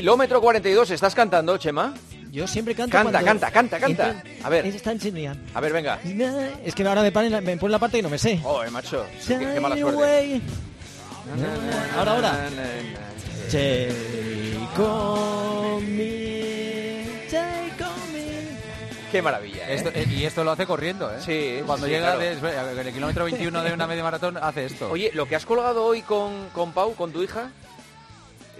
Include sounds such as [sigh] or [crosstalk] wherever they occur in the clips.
Kilómetro 42, ¿estás cantando, Chema? Yo siempre canto. Canta, cuando canta, canta, canta. entra- A ver. Está en. A ver, venga. Es que ahora me, ponen la, me ponen la parte y no me sé. Oh, macho. Qué, qué mala Shine suerte. away. Ahora, ahora. Take on me, take on me. Qué maravilla. ¿eh? Esto- eh, y esto lo hace corriendo, ¿eh? Sí, Cuando sí, llega claro. de- en el kilómetro 21 de una media maratón, hace esto. Oye, lo que has colgado hoy con, con Pau, con tu hija,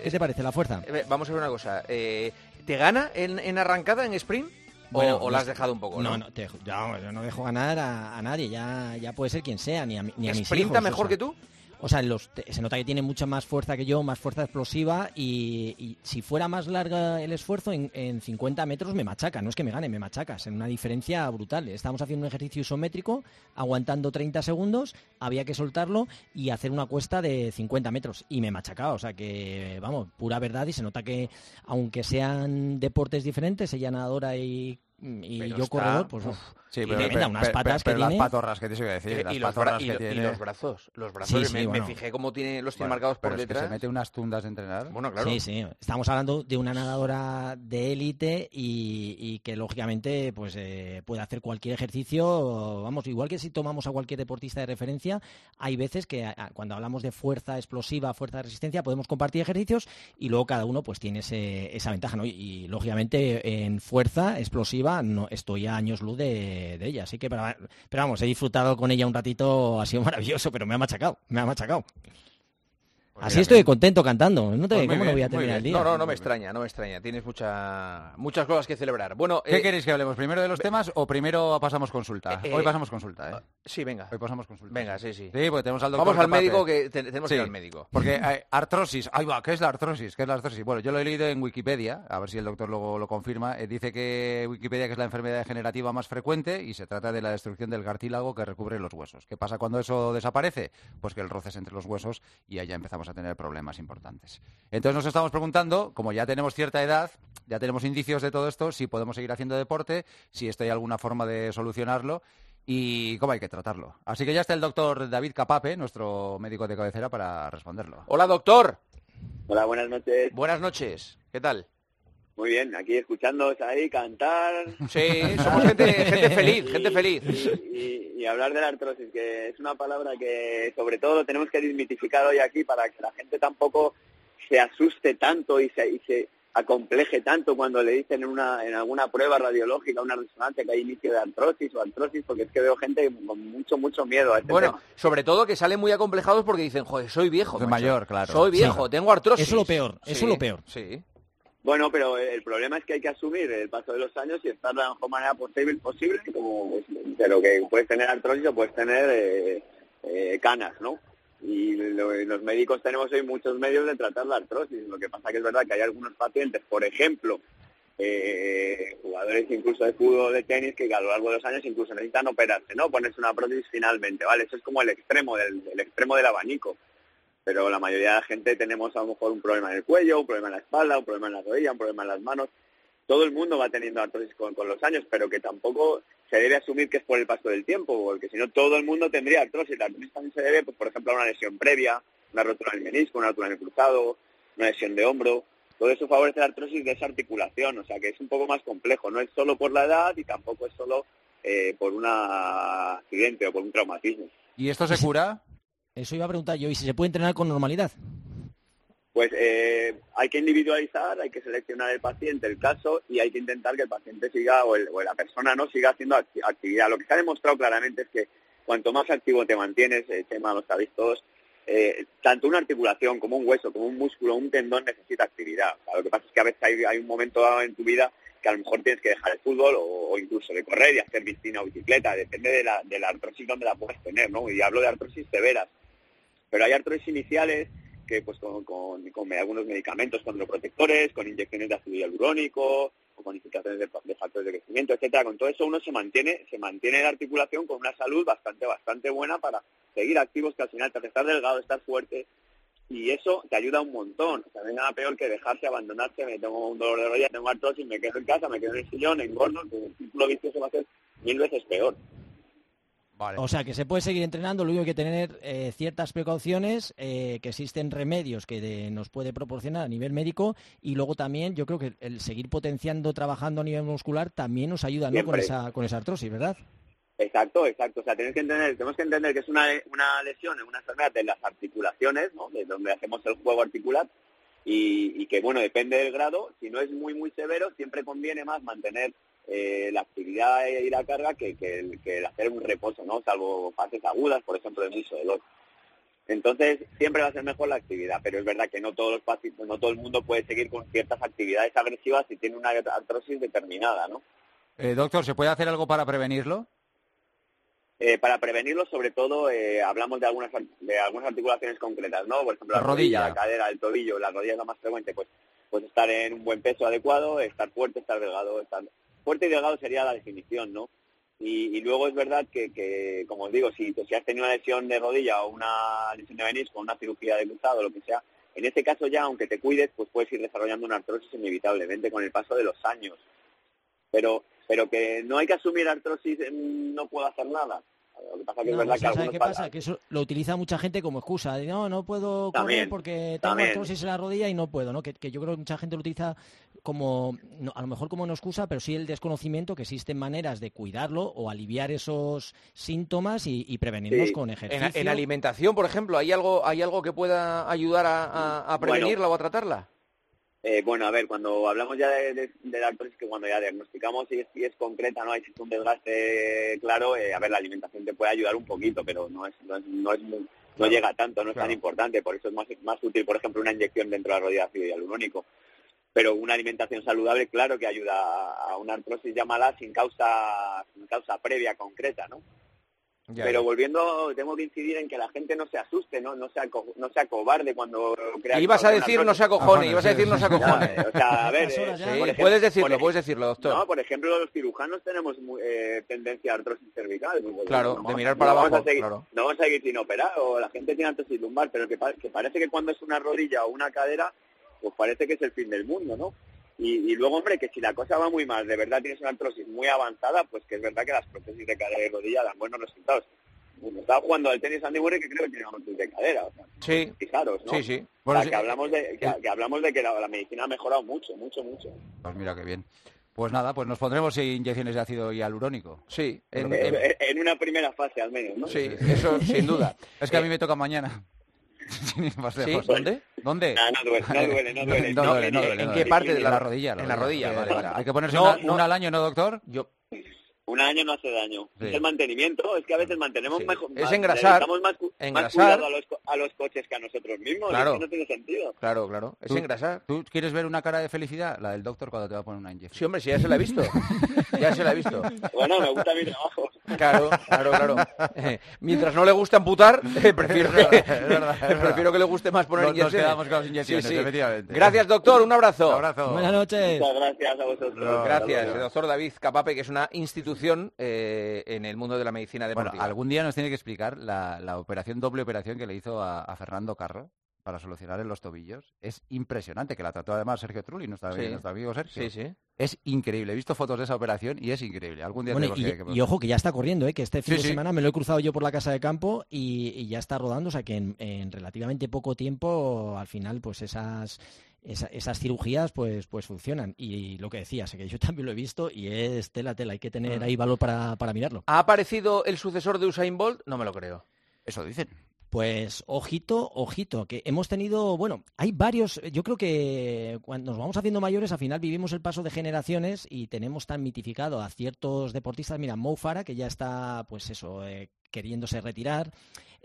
¿Qué te parece la fuerza? eh, vamos a ver una cosa. eh, ¿Te gana en, en arrancada, en sprint? ¿O, Bueno, o la has dejado un poco? No, no, te, yo no dejo ganar a, a nadie, ya, ya puede ser quien sea, ni a, ni a mis ¿Sprinta hijos. mejor o sea. que tú? O sea, se nota que tiene mucha más fuerza que yo, más fuerza explosiva y, si fuera más larga el esfuerzo, en, en 50 metros me machaca, no es que me gane, me machacas, en una diferencia brutal. Estamos haciendo un ejercicio isométrico, aguantando 30 segundos, había que soltarlo y hacer una cuesta de 50 metros y me machacaba, o sea que, vamos, pura verdad y se nota que aunque sean deportes diferentes, ella nadadora y, y Pero yo está- corredor, pues uf, Sí, y pero, tremenda, pero- unas pero- patas pero que las tiene. patorras que te iba a decir, las y, los y que y brazos, los brazos, Sí, me, sí, me bueno. fijé cómo tiene, los tiene Bueno, marcados por pero es que detrás. se mete unas tundas de entrenar. Bueno, claro. Sí, sí. Estamos hablando de una nadadora de élite y, y que lógicamente pues eh, puede hacer cualquier ejercicio. Vamos, igual que si tomamos a cualquier deportista de referencia, hay veces que a- cuando hablamos de fuerza explosiva, fuerza de resistencia, podemos compartir ejercicios y luego cada uno pues tiene ese- esa ventaja, ¿no? Y, y, lógicamente en fuerza explosiva no estoy a años luz de, ella. Así que, pero, pero vamos, he disfrutado con ella un ratito, ha sido maravilloso, pero me ha machacado, me ha machacado. Pues Así mira, estoy contento cantando. ¿no te- Pues ¿Cómo no voy a terminar el día? No, no, no me extraña, no me extraña. Tienes mucha, muchas cosas que celebrar. Bueno, ¿Qué eh, queréis que hablemos? ¿Primero de los temas o primero pasamos consulta? Eh, Hoy eh, pasamos consulta, ¿eh? sí, venga. Hoy pasamos consulta. Venga, sí, sí. Sí, porque tenemos al doctor Vamos al médico que te- tenemos que ir al médico. Porque [laughs] eh, artrosis, ahí va, ¿qué es la artrosis? ¿Qué es la artrosis? Bueno, yo lo he leído en Wikipedia, a ver si el doctor luego lo confirma. Eh, dice que Wikipedia que es la enfermedad degenerativa más frecuente y se trata de la destrucción del cartílago que recubre los huesos. ¿Qué pasa cuando eso desaparece? Pues que el roce es entre los huesos y ahí ya empezamos a tener problemas importantes. Entonces nos estamos preguntando, como ya tenemos cierta edad, ya tenemos indicios de todo esto, si podemos seguir haciendo deporte, si esto hay alguna forma de solucionarlo y cómo hay que tratarlo. Así que ya está el doctor David Capape, nuestro médico de cabecera, para responderlo. Hola, doctor. Hola, buenas noches. Buenas noches. ¿Qué tal? Muy bien, aquí escuchándoos ahí cantar Sí, somos gente, gente [laughs] feliz, gente feliz. y, y hablar de la artrosis, que es una palabra que sobre todo lo tenemos que desmitificar hoy aquí para que la gente tampoco se asuste tanto y se, y se acompleje tanto cuando le dicen en, una, en alguna prueba radiológica, una resonancia que hay inicio de artrosis o artrosis, porque es que veo gente con mucho, mucho miedo a este Bueno, tema. sobre todo que salen muy acomplejados porque dicen, joder, soy viejo. Soy macho. mayor, claro. Soy viejo, Sí. tengo artrosis. Eso es lo peor, eso Sí, es lo peor. Sí. Bueno, pero el problema es que hay que asumir el paso de los años y estar de la mejor manera posible, posible como pues, pero que puedes tener artrosis o puedes tener eh, eh, canas, ¿no? Y lo- los médicos tenemos hoy muchos medios de tratar la artrosis. Lo que pasa que es verdad que hay algunos pacientes, por ejemplo, eh, jugadores incluso de fútbol, de tenis, que a lo largo de los años incluso necesitan operarse, ¿no? Ponerse una prótesis finalmente, ¿vale? Eso es como el extremo del, el extremo del abanico pero la mayoría de la gente tenemos a lo mejor un problema en el cuello, un problema en la espalda, un problema en la rodilla, un problema en las manos. Todo el mundo va teniendo artrosis con, los años, pero que tampoco se debe asumir que es por el paso del tiempo, porque si no todo el mundo tendría artrosis. La artrosis también se debe, pues, por ejemplo, a una lesión previa, una rotura del menisco, una rotura en el cruzado, una lesión de hombro. Todo eso favorece la artrosis de esa articulación, o sea que es un poco más complejo. No es solo por la edad y tampoco es solo eh, por un accidente o por un traumatismo. ¿Y esto se cura? Eso iba a preguntar yo, ¿y si se puede entrenar con normalidad? Pues eh, hay que individualizar, hay que seleccionar el paciente, el caso, y hay que intentar que el paciente siga o, el- o la persona no siga haciendo acti- actividad. Lo que se ha demostrado claramente es que cuanto más activo te mantienes, eh, Chema, lo sabéis todos, eh, tanto una articulación como un hueso, como un músculo, un tendón necesita actividad. Lo que pasa es que a veces hay, hay un momento dado en tu vida que a lo mejor tienes que dejar el fútbol o, o incluso de correr y hacer piscina o bicicleta, depende de la, de la artrosis donde la puedes tener, ¿no? Y hablo de artrosis severas. Pero hay artrosis iniciales que pues con, con- con algunos medicamentos condroprotectores, con inyecciones de ácido hialurónico, con bonificaciones de, factores de crecimiento, etcétera. Con todo eso uno se mantiene, se mantiene la articulación con una salud bastante, bastante buena para seguir activos, que al final hace estar delgado, estar fuerte, y eso te ayuda un montón. O sea, no hay nada peor que dejarse, abandonarse, me tengo un dolor de rodilla, tengo artrosis, me quedo en casa, me quedo en el sillón, engordo, el círculo vicioso va a ser mil veces peor. O sea, que se puede seguir entrenando, lo único que hay que tener eh, ciertas precauciones, eh, que existen remedios que nos puede proporcionar a nivel médico y luego también yo creo que el seguir potenciando, trabajando a nivel muscular también nos ayuda ¿no? con, esa, con esa artrosis, ¿verdad? Exacto, exacto. O sea, tenemos que entender, tenemos que entender que es una, una lesión, una enfermedad de las articulaciones, ¿no? de donde hacemos el juego articular, y, que, bueno, depende del grado. Si no es muy, muy severo, siempre conviene más mantener eh, la actividad y la carga que, que, hacer un reposo, ¿no? Salvo fases agudas, por ejemplo, de mucho dolor. Entonces, siempre va a ser mejor la actividad, pero es verdad que no todos los pacientes, no todo el mundo puede seguir con ciertas actividades agresivas si tiene una artrosis determinada, ¿no? Eh, doctor, ¿se puede hacer algo para prevenirlo? Eh, para prevenirlo, sobre todo, eh, hablamos de algunas de algunas articulaciones concretas, ¿no? Por ejemplo, la, rodilla, la cadera, el tobillo, la rodilla es lo más frecuente, pues, pues estar en un buen peso adecuado, estar fuerte, estar delgado, estar fuerte y delgado sería la definición, ¿no? Y, luego es verdad que, que, como os digo, si, has tenido una lesión de rodilla o una lesión de menisco, una cirugía de cruzado, lo que sea, en este caso ya, aunque te cuides, pues puedes ir desarrollando una artrosis inevitablemente con el paso de los años. Pero pero que no hay que asumir artrosis, no puedo hacer nada. Lo que pasa que es verdad que qué pasa? Que eso lo utiliza mucha gente como excusa. no, no puedo correr porque tengo artrosis en la rodilla y no puedo, ¿no? Que, yo creo que mucha gente lo utiliza como, a lo mejor como una excusa, pero sí el desconocimiento que existen maneras de cuidarlo o aliviar esos síntomas y, prevenirlos con ejercicio. En, alimentación, por ejemplo, ¿hay algo, hay algo que pueda ayudar a, prevenirla o a tratarla? Eh, bueno, a ver, cuando hablamos ya de, la artrosis, que cuando ya diagnosticamos si es, si es concreta, no hay si un desgaste claro, eh, a ver, la alimentación te puede ayudar un poquito, pero no es no es, no, es no llega tanto, no es tan importante, por eso es más, más útil, por ejemplo, una inyección dentro de la rodilla de ácido hialurónico. Pero una alimentación saludable, claro que ayuda a una artrosis llamada sin causa, sin causa previa concreta, ¿no? Pero volviendo, tengo que incidir en que la gente no se asuste, no, no sea, no sea cobarde cuando crea. Ibas a decir no se acojone, ibas a decir no se acojone. o sea, a ver, eh, puedes decirlo, puedes decirlo, doctor. No, por ejemplo, los cirujanos tenemos eh, tendencia a artrosis cervical. claro, de mirar para abajo. No vamos a seguir sin operar, o la gente tiene artrosis lumbar, pero que, que parece que cuando es una rodilla o una cadera, pues parece que es el fin del mundo, ¿no? Y, luego, hombre, que si la cosa va muy mal, de verdad tienes una artrosis muy avanzada, pues que es verdad que las prótesis de cadera y rodilla dan buenos resultados. estaba jugando al tenis Andy Murray que creo que tiene prótesis de cadera. sí. Fijaros, ¿no? Sí, sí. Bueno, que, hablamos de, que, hablamos de que la, medicina ha mejorado mucho, mucho, mucho. Pues mira qué bien. Pues nada, pues nos pondremos inyecciones de ácido hialurónico. Sí, en, en, una primera fase al menos, ¿no? Sí, eso sin duda. [laughs] Es que a mí me toca mañana. [laughs] ¿Sí? ¿Dónde? ¿Dónde? Ah, no, duele, no duele, no duele. [laughs] No, duele, no duele ¿En qué parte de la, rodilla? En la rodilla, vale, vale. Hay que ponerse una, al año, ¿no, doctor? Yo, un año no hace daño. Es el mantenimiento, es que a veces mantenemos mejor. Es engrasar. Más, engrasar. a los, a los, coches que a nosotros mismos. Claro. no tiene sentido. Claro, claro. Es engrasar. ¿Tú quieres ver una cara de felicidad? La del doctor cuando te va a poner una inyección. Sí, hombre, sí, ya se la he visto. ya se la he visto. Bueno, me gusta mi trabajo. Claro, claro, claro. mientras no le guste amputar, eh, prefiero, que, [laughs] prefiero que le guste más poner inyecciones. Nos quedamos con las inyecciones, efectivamente. Gracias, doctor. Un abrazo. Un abrazo. Buenas noches. Muchas gracias a vosotros. gracias, doctor David Capape, que es una institución eh, en el mundo de la medicina deportiva. Bueno, algún día nos tiene que explicar la, operación, doble operación que le hizo a Fernando Carro para solucionar en los tobillos. Es impresionante, que la trató además Sergio Trulli, nuestro, amigo Sergio. Sí, sí. Es increíble. He visto fotos de esa operación y es increíble. Algún día y, ojo, que ya está corriendo, ¿eh? que este fin de semana me lo he cruzado yo por la casa de campo y, ya está rodando. O sea que en, relativamente poco tiempo, al final, pues esas esas cirugías pues pues funcionan. Y lo que decías que yo también lo he visto y es tela tela hay que tener mm. ahí valor para, para mirarlo. Ha aparecido el sucesor de Usain Bolt no me lo creo. Eso dicen. Pues ojito, ojito, que hemos tenido, bueno, hay varios, yo creo que cuando nos vamos haciendo mayores, al final vivimos el paso de generaciones y tenemos tan mitificado a ciertos deportistas, mira, Mo Farah, que ya está, pues eso, eh, queriéndose retirar,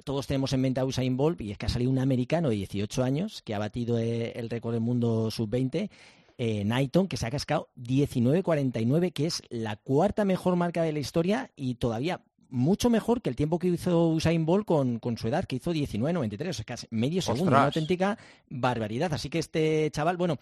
todos tenemos en mente a Usain Bolt y es que ha salido un americano de 18 años que ha batido eh, el récord del mundo sub-20 eh, Nighton, que se ha cascado 19.49, que es la cuarta mejor marca de la historia y todavía mucho mejor que el tiempo que hizo Usain Bolt con, con su edad, que hizo 19.93, o sea, casi medio segundo, una auténtica barbaridad. Así que este chaval, bueno,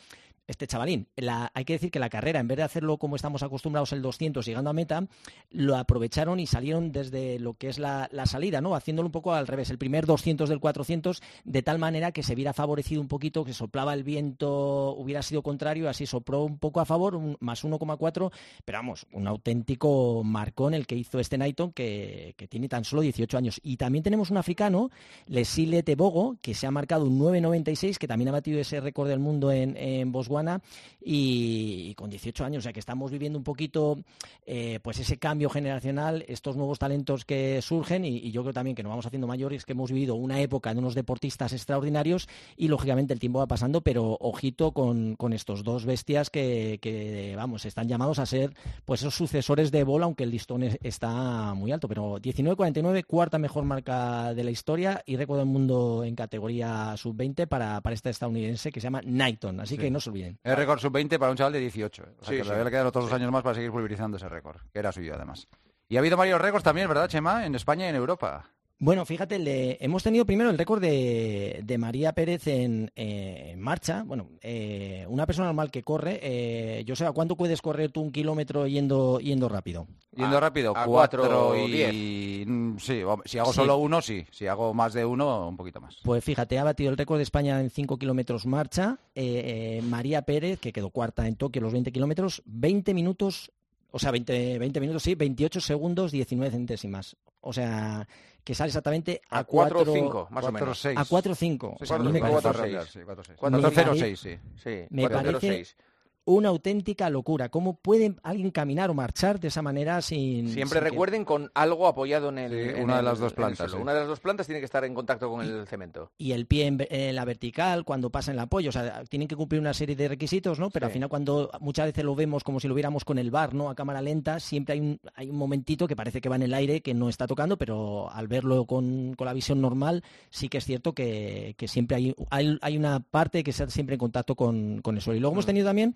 este chavalín. hay que decir que la carrera, en vez de hacerlo como estamos acostumbrados el 200 llegando a meta, lo aprovecharon y salieron desde lo que es la, salida, ¿no? Haciéndolo un poco al revés, el primer 200 del 400, de tal manera que se viera favorecido un poquito, que soplaba el viento, hubiera sido contrario, así sopló un poco a favor, más 1,4, pero vamos, un auténtico marcón el que hizo este Nighton, que, tiene tan solo 18 años. Y también tenemos un africano, Lesile Tebogo, que se ha marcado un 9,96, que también ha batido ese récord del mundo en, en y, con 18 años, o sea que estamos viviendo un poquito eh, pues ese cambio generacional, estos nuevos talentos que surgen y, yo creo también que nos vamos haciendo mayores, que hemos vivido una época de unos deportistas extraordinarios y lógicamente el tiempo va pasando, pero ojito con, estos dos bestias que, vamos, están llamados a ser pues esos sucesores de bola, aunque el listón está muy alto, pero 19.49, cuarta mejor marca de la historia y récord del mundo en categoría sub-20 para, para este estadounidense que se llama Knighton, así que no se olviden. Es récord sub-20 para un chaval de 18. O sea, que le quedan otros dos años más para seguir pulverizando ese récord, que era suyo además. Y ha habido varios récords también, ¿verdad, Chema? En España y en Europa. Bueno, fíjate, hemos tenido primero el récord de, María Pérez en, eh, marcha. Bueno, eh, una persona normal que corre, eh, yo sé, ¿cuánto puedes correr tú un kilómetro yendo, yendo rápido? Yendo rápido, a cuatro y diez. Mm, sí, si hago solo uno, sí. Si hago más de uno, un poquito más. Pues fíjate, ha batido el récord de España en cinco kilómetros marcha. María Pérez, que quedó cuarta en Tokio los 20 kilómetros, 20 minutos o sea, 20, 20, minutos, sí, 28 segundos, 19 centésimas. O sea, que sale exactamente a, 4 5, más o menos. A 4 5. Sí, 4 0 6, sí. Sí, me parece una auténtica locura. ¿Cómo puede alguien caminar o marchar de esa manera sin... Siempre recuerden con algo apoyado en, el, una de las dos plantas. Una de las dos plantas tiene que estar en contacto con el cemento. Y el pie en, la vertical, cuando pasa en el apoyo. O sea, tienen que cumplir una serie de requisitos, ¿no? Pero al final cuando muchas veces lo vemos como si lo viéramos con el bar, ¿no? A cámara lenta, siempre hay un, hay un momentito que parece que va en el aire, que no está tocando, pero al verlo con, la visión normal, sí que es cierto que, siempre hay, hay, una parte que está siempre en contacto con, con el suelo. Y luego hemos mm. tenido también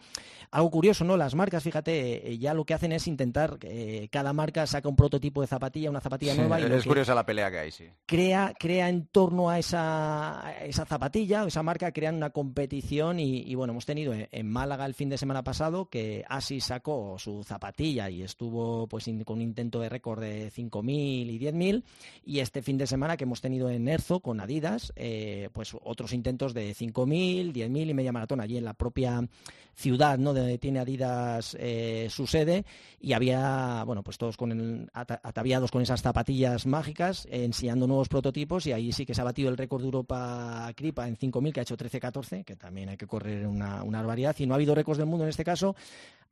algo curioso, ¿no? Las marcas, fíjate, eh, ya lo que hacen es intentar, eh, cada marca saca un prototipo de zapatilla, una zapatilla nueva. y es curiosa la pelea que hay, sí. Crea, crea en torno a esa, esa zapatilla, esa marca, crean una competición y, bueno, hemos tenido en, Málaga el fin de semana pasado que Asi sacó su zapatilla y estuvo pues con un intento de récord de 5.000 y 10.000 y este fin de semana que hemos tenido en Erzo con Adidas, eh, pues otros intentos de 5.000, 10.000 y media maratón allí en la propia ciudad, ¿no? donde tiene Adidas eh, su sede. Y había, bueno, pues todos con ataviados con esas zapatillas mágicas, enseñando nuevos prototipos. Y ahí sí que se ha batido el récord de Europa Cripa en 5.000 que ha hecho 13-14, que también hay que correr una, una barbaridad. Y no ha habido récords del mundo en este caso,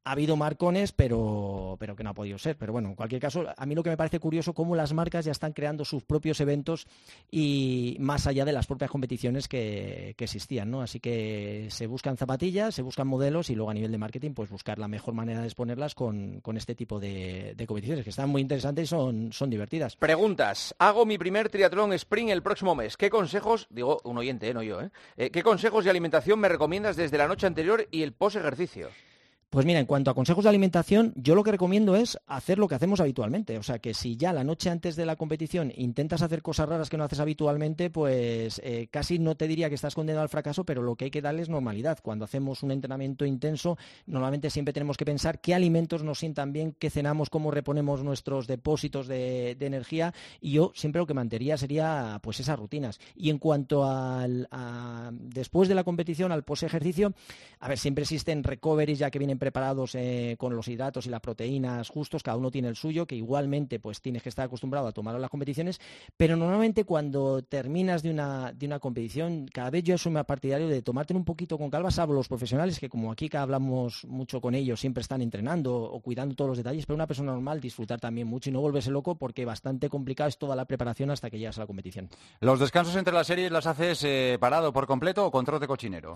ha habido marcones, pero, pero que no ha podido ser. Pero bueno, en cualquier caso, a mí lo que me parece curioso cómo las marcas ya están creando sus propios eventos y más allá de las propias competiciones que, existían, ¿no? Así que se buscan zapatillas, se buscan modelos y luego a nivel de marketing, pues buscar la mejor manera de exponerlas con, este tipo de, competiciones, que están muy interesantes y son, son divertidas. Preguntas. Hago mi primer triatlón sprint el próximo mes. ¿Qué consejos, digo un oyente, eh, no yo, ¿eh? ¿eh? ¿Qué consejos de alimentación me recomiendas desde la noche anterior y el post ejercicio? Pues mira, en cuanto a consejos de alimentación, yo lo que recomiendo es hacer lo que hacemos habitualmente. O sea, que si ya la noche antes de la competición intentas hacer cosas raras que no haces habitualmente, pues eh, casi no te diría que estás condenado al fracaso, pero lo que hay que darle es normalidad. Cuando hacemos un entrenamiento intenso, normalmente siempre tenemos que pensar qué alimentos nos sientan bien, qué cenamos, cómo reponemos nuestros depósitos de, energía. Y yo siempre lo que mantendría sería pues esas rutinas. Y en cuanto al después de la competición, al post ejercicio, a ver, siempre existen recoveries ya que vienen preparados eh, con los hidratos y las proteínas justos, cada uno tiene el suyo, que igualmente pues tienes que estar acostumbrado a tomarlo en las competiciones, pero normalmente cuando terminas de una, de una competición, cada vez yo soy más partidario de tomarte un poquito con calma, salvo los profesionales que como aquí que hablamos mucho con ellos, siempre están entrenando o cuidando todos los detalles, pero una persona normal disfrutar también mucho y no volverse loco porque bastante complicado es toda la preparación hasta que llegas a la competición. ¿Los descansos entre las series las haces eh, parado por completo o con trote cochinero?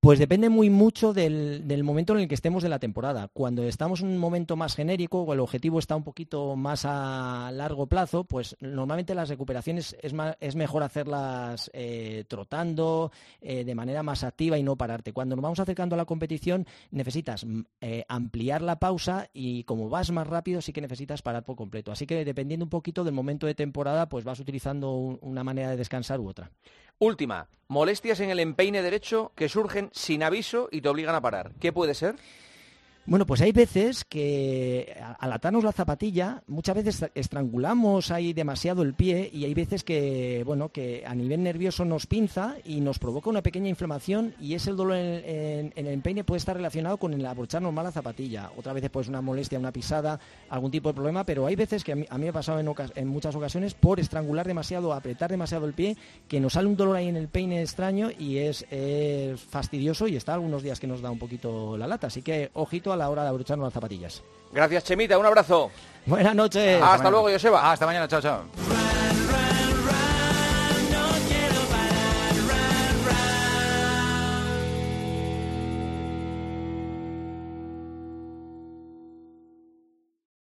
Pues depende muy mucho del, momento en el que estemos de la temporada. Cuando estamos en un momento más genérico o el objetivo está un poquito más a largo plazo, pues normalmente las recuperaciones es, es mejor hacerlas eh, trotando eh, de manera más activa y no pararte. Cuando nos vamos acercando a la competición necesitas mm, eh, ampliar la pausa y como vas más rápido sí que necesitas parar por completo. Así que dependiendo un poquito del momento de temporada, pues vas utilizando una manera de descansar u otra. Última, molestias en el empeine derecho que surgen sin aviso y te obligan a parar. ¿Qué puede ser? Bueno, pues hay veces que al atarnos la zapatilla, muchas veces estrangulamos ahí demasiado el pie y hay veces que, bueno, que a nivel nervioso nos pinza y nos provoca una pequeña inflamación y ese dolor en, el empeine puede estar relacionado con el abrocharnos mal la zapatilla. Otra vez pues una molestia, una pisada, algún tipo de problema, pero hay veces que a mí, me ha pasado en, muchas ocasiones por estrangular demasiado, apretar demasiado el pie, que nos sale un dolor ahí en el peine extraño y es, es fastidioso y está algunos días que nos da un poquito la lata. Así que ojito a la hora de abrocharnos las zapatillas. Gracias, Chemita. Un abrazo. Buenas noches. Hasta, luego, Joseba. Hasta mañana. Chao, chao.